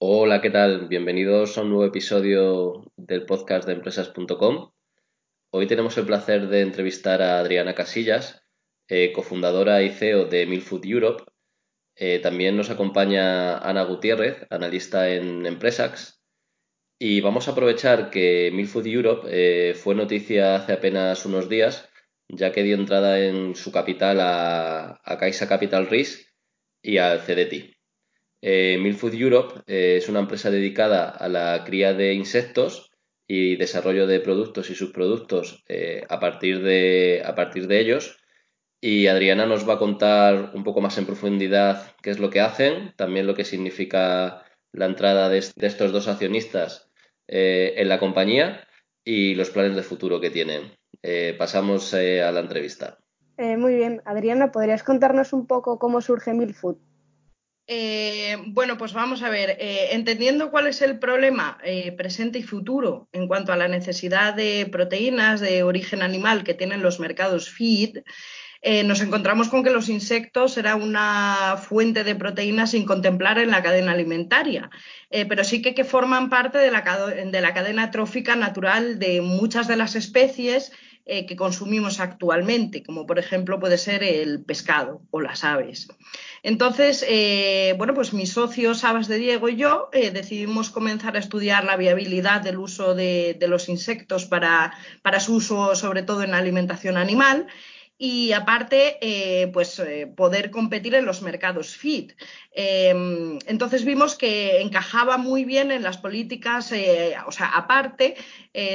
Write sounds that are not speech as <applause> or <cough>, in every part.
Hola, ¿qué tal? Bienvenidos a un nuevo episodio del podcast de empresas.com. Hoy tenemos el placer de entrevistar a Adriana Casillas, eh, cofundadora y CEO de Milfood Europe. Eh, también nos acompaña Ana Gutiérrez, analista en Empresax. Y vamos a aprovechar que Milfood Europe eh, fue noticia hace apenas unos días, ya que dio entrada en su capital a, a Caixa Capital Risk y al CDT. Eh, Milfood Europe eh, es una empresa dedicada a la cría de insectos y desarrollo de productos y subproductos eh, a, partir de, a partir de ellos. Y Adriana nos va a contar un poco más en profundidad qué es lo que hacen, también lo que significa la entrada de, de estos dos accionistas en la compañía y los planes de futuro que tienen. pasamos a la entrevista. muy bien, Adriana, ¿podrías contarnos un poco cómo surge Milfood? Eh, bueno, pues vamos a ver, eh, entendiendo cuál es el problema eh, presente y futuro en cuanto a la necesidad de proteínas de origen animal que tienen los mercados feed, nos encontramos con que los insectos eran una fuente de proteínas sin contemplar en la cadena alimentaria, pero sí que, que forman parte de la, de la, cadena trófica natural de muchas de las especies que consumimos actualmente, como por ejemplo puede ser el pescado o las aves. Entonces, eh, bueno, pues mis socios Sabas de Diego y yo eh, decidimos comenzar a estudiar la viabilidad del uso de, los insectos para, para, su uso, sobre todo en alimentación animal y aparte, eh, pues eh, poder competir en los mercados FIT. Eh, entonces vimos que encajaba muy bien en las políticas, eh, o sea, aparte,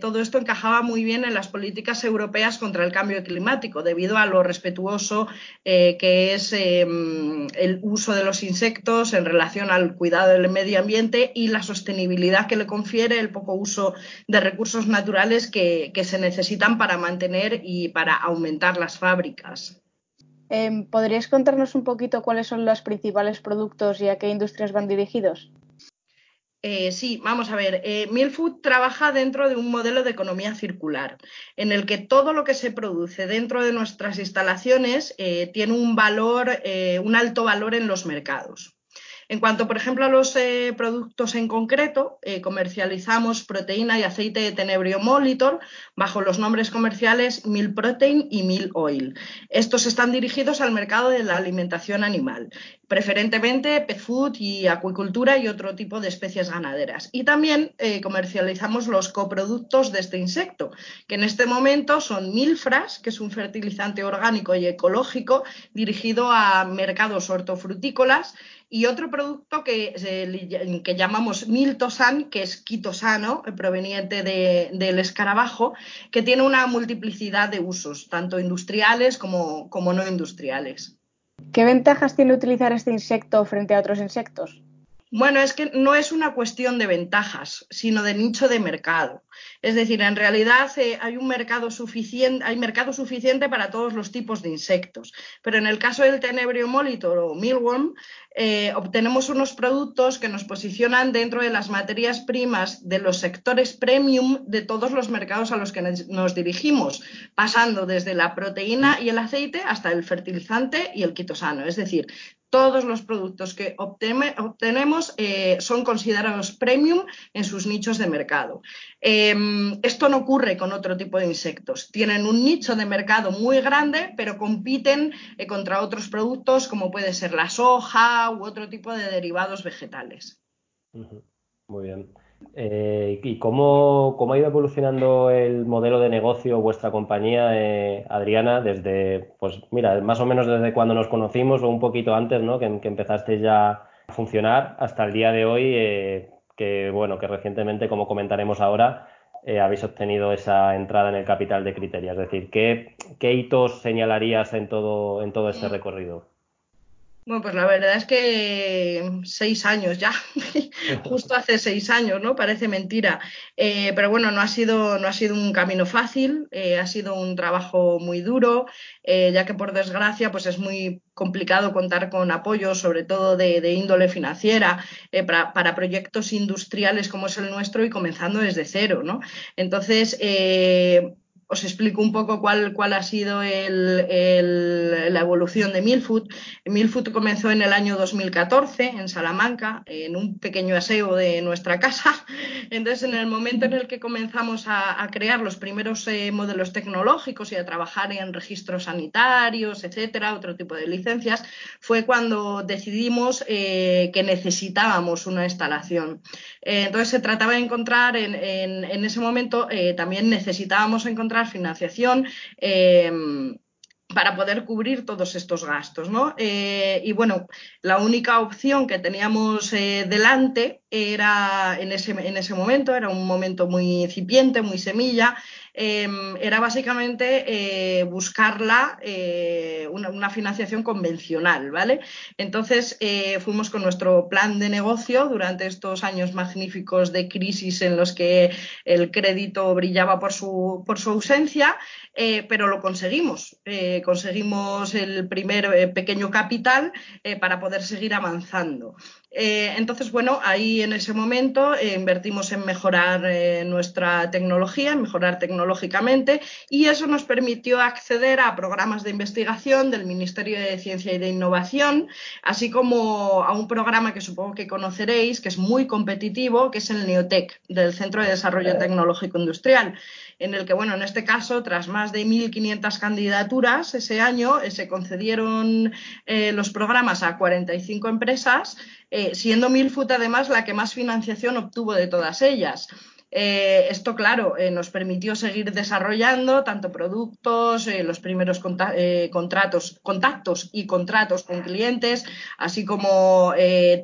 todo esto encajaba muy bien en las políticas europeas contra el cambio climático, debido a lo respetuoso que es el uso de los insectos en relación al cuidado del medio ambiente y la sostenibilidad que le confiere el poco uso de recursos naturales que, que se necesitan para mantener y para aumentar las fábricas. Eh, ¿Podrías contarnos un poquito cuáles son los principales productos y a qué industrias van dirigidos? Eh, sí, vamos a ver. Eh, Milfood trabaja dentro de un modelo de economía circular, en el que todo lo que se produce dentro de nuestras instalaciones eh, tiene un valor, eh, un alto valor en los mercados. En cuanto, por ejemplo, a los eh, productos en concreto, eh, comercializamos proteína y aceite de Tenebrio Molitor bajo los nombres comerciales Milk Protein y Milk Oil. Estos están dirigidos al mercado de la alimentación animal, preferentemente pet y acuicultura y otro tipo de especies ganaderas. Y también eh, comercializamos los coproductos de este insecto, que en este momento son Milfras, que es un fertilizante orgánico y ecológico dirigido a mercados hortofrutícolas, y otro producto que, que llamamos Miltosan, que es quitosano, proveniente de, del escarabajo, que tiene una multiplicidad de usos, tanto industriales como, como no industriales. ¿Qué ventajas tiene utilizar este insecto frente a otros insectos? Bueno, es que no es una cuestión de ventajas, sino de nicho de mercado. Es decir, en realidad eh, hay un mercado suficiente, hay mercado suficiente para todos los tipos de insectos. Pero en el caso del tenebrio molitor o mealworm, eh, obtenemos unos productos que nos posicionan dentro de las materias primas de los sectores premium de todos los mercados a los que nos dirigimos, pasando desde la proteína y el aceite hasta el fertilizante y el quitosano. Es decir, todos los productos que obtenemos eh, son considerados premium en sus nichos de mercado. Eh, esto no ocurre con otro tipo de insectos. Tienen un nicho de mercado muy grande, pero compiten eh, contra otros productos como puede ser la soja u otro tipo de derivados vegetales. Muy bien. Eh, ¿Y cómo, cómo, ha ido evolucionando el modelo de negocio vuestra compañía, eh, Adriana, desde, pues mira, más o menos desde cuando nos conocimos o un poquito antes, ¿no? Que, que empezaste ya a funcionar hasta el día de hoy, eh, que bueno, que recientemente, como comentaremos ahora, eh, habéis obtenido esa entrada en el capital de Criteria. Es decir, ¿qué, qué hitos señalarías en todo, en todo este recorrido? Bueno, pues la verdad es que seis años ya, <laughs> justo <laughs> hace seis años, ¿no? Parece mentira. Eh, pero bueno, no ha sido, no ha sido un camino fácil, eh, ha sido un trabajo muy duro, eh, ya que por desgracia, pues es muy complicado contar con apoyo, sobre todo de, de índole financiera, eh, para, para, proyectos industriales como es el nuestro y comenzando desde cero, ¿no? Entonces, eh, os explico un poco cuál, cuál ha sido la evolución de Milfood. Milfood comenzó en el año 2014 en Salamanca, en un pequeño aseo de nuestra casa. <laughs> Entonces, en el momento en el que comenzamos a, crear los primeros eh, modelos tecnológicos y a trabajar en registros sanitarios, etcétera, otro tipo de licencias, fue cuando decidimos eh, que necesitábamos una instalación. Eh, entonces, se trataba de encontrar en, en ese momento también necesitábamos encontrar financiación. Em, para poder cubrir todos estos gastos. ¿no? Eh, y bueno, la única opción que teníamos eh, delante era en ese, en ese momento, era un momento muy incipiente, muy semilla, Em, era básicamente eh, buscarla eh, una, financiación convencional, ¿vale? Entonces eh, fuimos con nuestro plan de negocio durante estos años magníficos de crisis en los que el crédito brillaba por su, por su ausencia, pero lo conseguimos. conseguimos el primer pequeño capital para poder seguir avanzando. Eh, entonces, bueno, ahí en ese momento eh, invertimos en mejorar eh, nuestra tecnología, en mejorar tecnológicamente, y eso nos permitió acceder a programas de investigación del Ministerio de Ciencia y de Innovación, así como a un programa que supongo que conoceréis, que es muy competitivo, que es el Neotec, del Centro de Desarrollo Tecnológico Industrial en el que, bueno, en este caso, tras más de 1.500 candidaturas ese año, eh, se concedieron eh, los programas a 45 empresas, eh, siendo Milfoot además la que más financiación obtuvo de todas ellas. esto, claro, nos permitió seguir desarrollando tanto productos, los primeros contratos, contactos y contratos con clientes, así como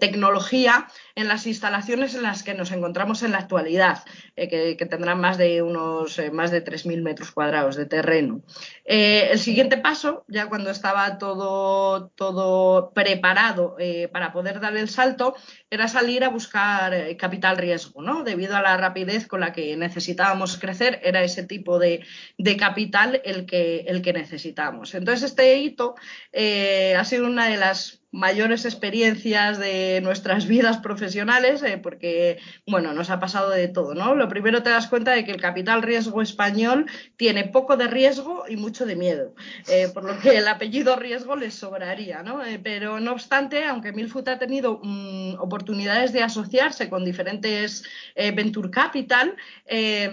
tecnología en las instalaciones en las que nos encontramos en la actualidad, eh, que, tendrán más de unos eh, más de 3.000 metros cuadrados de terreno. Eh, el siguiente paso, ya cuando estaba todo, todo preparado para poder dar el salto, era salir a buscar capital riesgo, ¿no? Debido a la rapidez con la que necesitábamos crecer, era ese tipo de, de capital el que, el que necesitamos. Entonces, este hito ha sido una de las mayores experiencias de nuestras vidas profesionales, eh, porque, bueno, nos ha pasado de todo, ¿no? Lo primero te das cuenta de que el capital riesgo español tiene poco de riesgo y mucho de miedo, eh, por lo que el apellido riesgo les sobraría, ¿no? Eh, pero, no obstante, aunque Milfoot ha tenido mm, oportunidades de asociarse con diferentes Venture Capital,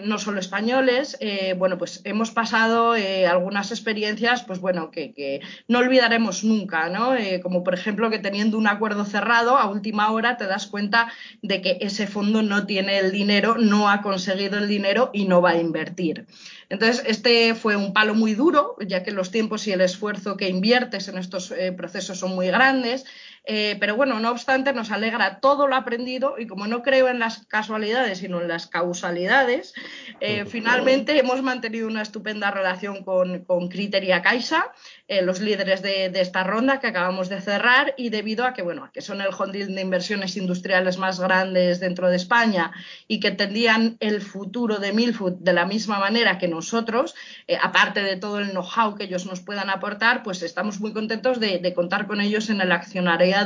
no solo españoles, bueno, pues hemos pasado algunas experiencias, pues bueno, que, que no olvidaremos nunca, ¿no? como por ejemplo, ejemplo, que teniendo un acuerdo cerrado, a última hora te das cuenta de que ese fondo no tiene el dinero, no ha conseguido el dinero y no va a invertir. Entonces, este fue un palo muy duro, ya que los tiempos y el esfuerzo que inviertes en estos eh, procesos son muy grandes. Eh, pero bueno, no obstante, nos alegra todo lo aprendido y como no creo en las casualidades, sino en las causalidades, eh, finalmente hemos mantenido una estupenda relación con, con Criteria Caixa, eh, los líderes de, esta ronda que acabamos de cerrar y debido a que, bueno, que son el holding de inversiones industriales más grandes dentro de España y que tendían el futuro de Milfood de la misma manera que nosotros, aparte de todo el know-how que ellos nos puedan aportar, pues estamos muy contentos de, de contar con ellos en el accionariado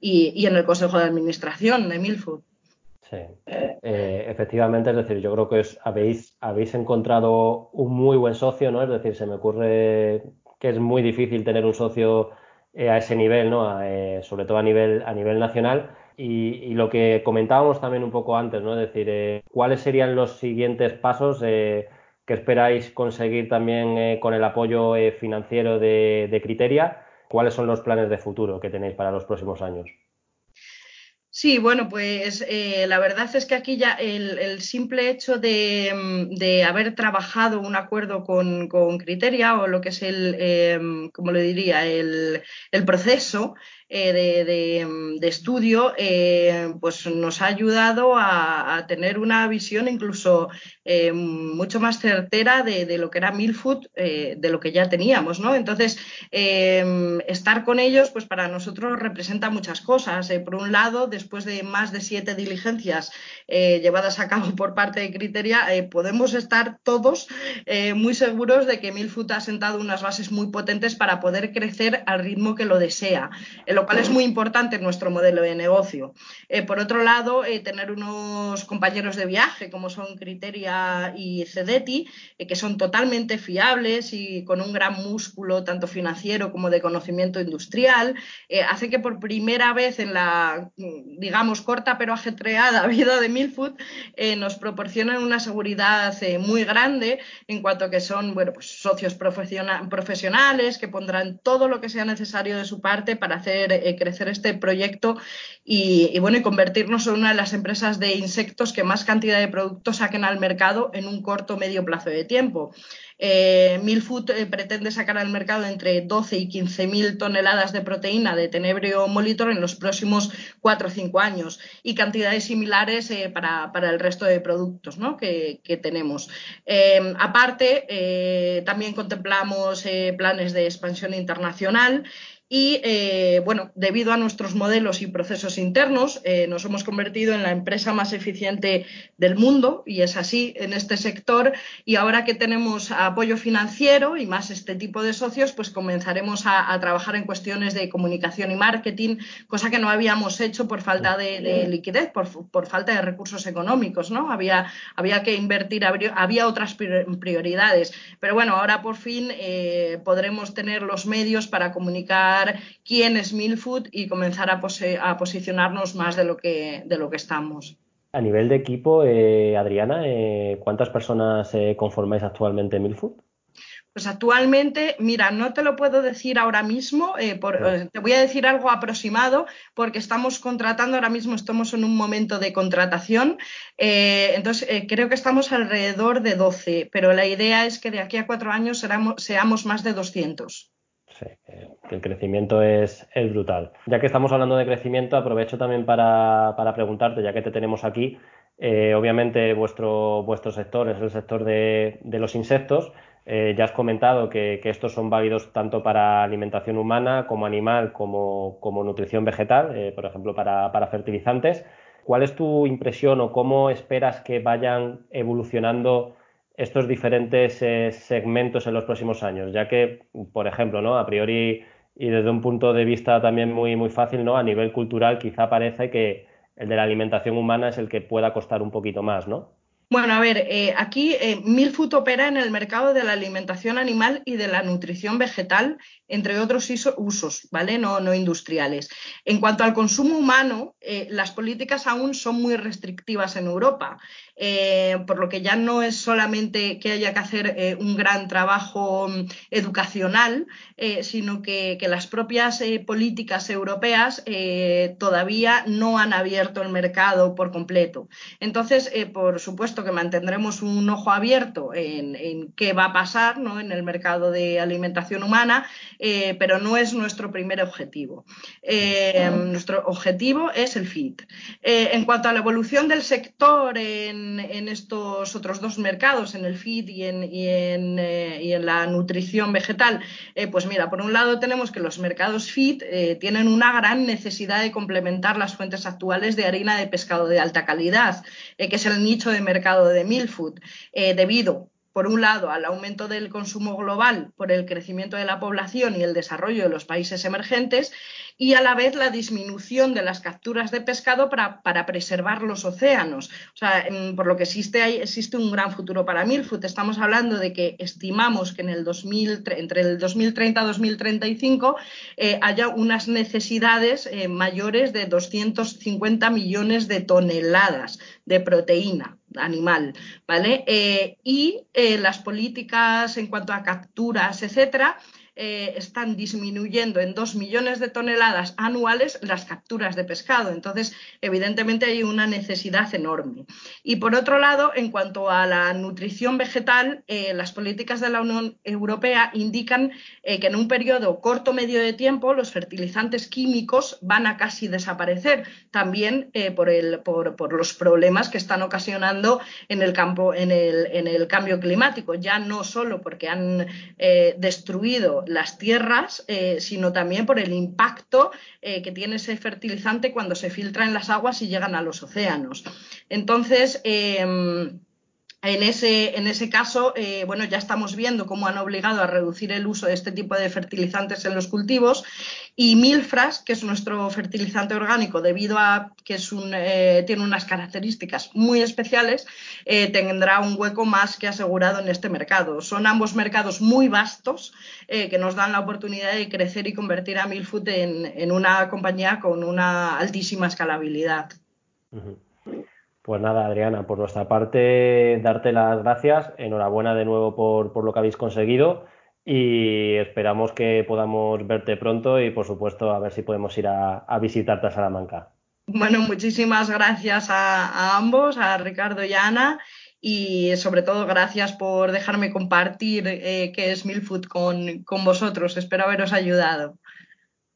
y, en el Consejo de Administración de Milfood. Sí, eh, efectivamente, es decir, yo creo que habéis, habéis encontrado un muy buen socio, ¿no? Es decir, se me ocurre que es muy difícil tener un socio eh, a ese nivel, ¿no? Eh, sobre todo a nivel, a nivel nacional. Y, lo que comentábamos también un poco antes, ¿no? Es decir, ¿cuáles serían los siguientes pasos que esperáis conseguir también con el apoyo financiero de Criteria? ¿Cuáles son los planes de futuro que tenéis para los próximos años? Sí, bueno, pues eh, la verdad es que aquí ya el, simple hecho de, haber trabajado un acuerdo con, Criteria o lo que es el, eh, como le diría, el, el proceso, eh, de, estudio, eh, pues nos ha ayudado a, tener una visión incluso eh, mucho más certera de, lo que era Milfood, de lo que ya teníamos, ¿no? Entonces, estar con ellos, pues para nosotros representa muchas cosas. por un lado, después de más de siete diligencias llevadas a cabo por parte de Criteria, podemos estar todos muy seguros de que Milfood ha sentado unas bases muy potentes para poder crecer al ritmo que lo desea. Lo cual es muy importante en nuestro modelo de negocio. por otro lado, tener unos compañeros de viaje como son Criteria y Cedeti, que son totalmente fiables y con un gran músculo tanto financiero como de conocimiento industrial, hace que por primera vez en la, digamos, corta pero ajetreada <laughs> vida de Milfood, nos proporcionan una seguridad muy grande en cuanto a que son pues socios profesionales que pondrán todo lo que sea necesario de su parte para hacer eh, crecer este proyecto y, bueno, y convertirnos en una de las empresas de insectos que más cantidad de productos saquen al mercado en un corto medio plazo de tiempo. Eh, Milfood eh, pretende sacar al mercado entre 12 y 15 mil toneladas de proteína de Tenebrio molitor en los próximos 4 o 5 años y cantidades similares eh, para, el resto de productos que, tenemos. aparte, también contemplamos planes de expansión internacional y bueno, debido a nuestros modelos y procesos internos, nos hemos convertido en la empresa más eficiente del mundo, y es así en este sector. Y ahora que tenemos apoyo financiero y más este tipo de socios, pues comenzaremos a, trabajar en cuestiones de comunicación y marketing, cosa que no habíamos hecho por falta de, liquidez, por, falta de recursos económicos, ¿no? Había, había que invertir, había, otras prioridades. Pero bueno, ahora por fin eh, podremos tener los medios para comunicar quién es Milfood y comenzar a, posicionarnos más de lo, que, de lo que estamos. A nivel de equipo, eh, Adriana, eh, ¿cuántas personas eh, conformáis actualmente Milfood? Pues actualmente, mira, no te lo puedo decir ahora mismo, te voy a decir algo aproximado porque estamos contratando, ahora mismo estamos en un momento de contratación, entonces creo que estamos alrededor de 12, pero la idea es que de aquí a cuatro años seamos más de 200 el crecimiento es, brutal. Ya que estamos hablando de crecimiento, aprovecho también para, preguntarte, ya que te tenemos aquí, eh, obviamente vuestro, vuestro sector es el sector de, los insectos. Eh, ya has comentado que, estos son válidos tanto para alimentación humana como animal, como, nutrición vegetal, eh, por ejemplo, para, para fertilizantes. ¿Cuál es tu impresión o cómo esperas que vayan evolucionando estos diferentes eh, segmentos en los próximos años, ya que, por ejemplo, ¿no? a priori y desde un punto de vista también muy, muy fácil, ¿no? a nivel cultural quizá parece que el de la alimentación humana es el que pueda costar un poquito más, ¿no? Bueno, a ver, eh, aquí eh, opera en el mercado de la alimentación animal y de la nutrición vegetal, entre otros usos, ¿vale? No, no industriales. En cuanto al consumo humano, eh, las políticas aún son muy restrictivas en Europa, por lo que ya no es solamente que haya que hacer un gran trabajo mm, educacional, sino que, las propias políticas europeas todavía no han abierto el mercado por completo. Entonces, por supuesto, que mantendremos un ojo abierto en, qué va a pasar ¿no? en el mercado de alimentación humana, eh, pero no es nuestro primer objetivo. Eh, nuestro objetivo es el FIT. Eh, en cuanto a la evolución del sector en, estos otros dos mercados, en el FIT y en, y en la nutrición vegetal, pues mira, por un lado tenemos que los mercados FIT tienen una gran necesidad de complementar las fuentes actuales de harina de pescado de alta calidad, que es el nicho de mercado de Milfood eh, debido por un lado, al aumento del consumo global por el crecimiento de la población y el desarrollo de los países emergentes, y a la vez la disminución de las capturas de pescado para, preservar los océanos. Por lo que existe, existe un gran futuro para Milfood. Estamos hablando de que estimamos que en el 2000, entre el 2030 y 2035 eh, haya unas necesidades eh, mayores de 250 millones de toneladas de proteína animal, ¿vale? Eh, y las políticas en cuanto a capturas, etcétera, eh, están disminuyendo en dos millones de toneladas anuales las capturas de pescado. Entonces, evidentemente hay una necesidad enorme. Y por otro lado, en cuanto a la nutrición vegetal, eh, las políticas de la Unión Europea indican eh, que en un periodo corto medio de tiempo los fertilizantes químicos van a casi desaparecer, también por, los problemas que están ocasionando en el cambio climático, ya no solo porque han destruido las tierras, eh, sino también por el impacto eh, que tiene ese fertilizante cuando se filtra en las aguas y llegan a los océanos. Entonces, em, En ese, en ese caso, eh, bueno, ya estamos viendo cómo han obligado a reducir el uso de este tipo de fertilizantes en los cultivos y Milfras, que es nuestro fertilizante orgánico, debido a que es un, eh, tiene unas características muy especiales, eh, tendrá un hueco más que asegurado en este mercado. Son ambos mercados muy vastos que nos dan la oportunidad de crecer y convertir a Milfood en, en una compañía con una altísima escalabilidad. Pues nada, Adriana, por nuestra parte, darte las gracias. Enhorabuena de nuevo por, lo que habéis conseguido y esperamos que podamos verte pronto y, por supuesto, a ver si podemos ir a, visitarte a Salamanca. Bueno, muchísimas gracias a, ambos, a Ricardo y a Ana, y sobre todo gracias por dejarme compartir eh, qué es Milfood con, con vosotros. Espero haberos ayudado.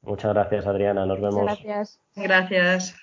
Muchas gracias, Adriana. Nos vemos. gracias. Gracias.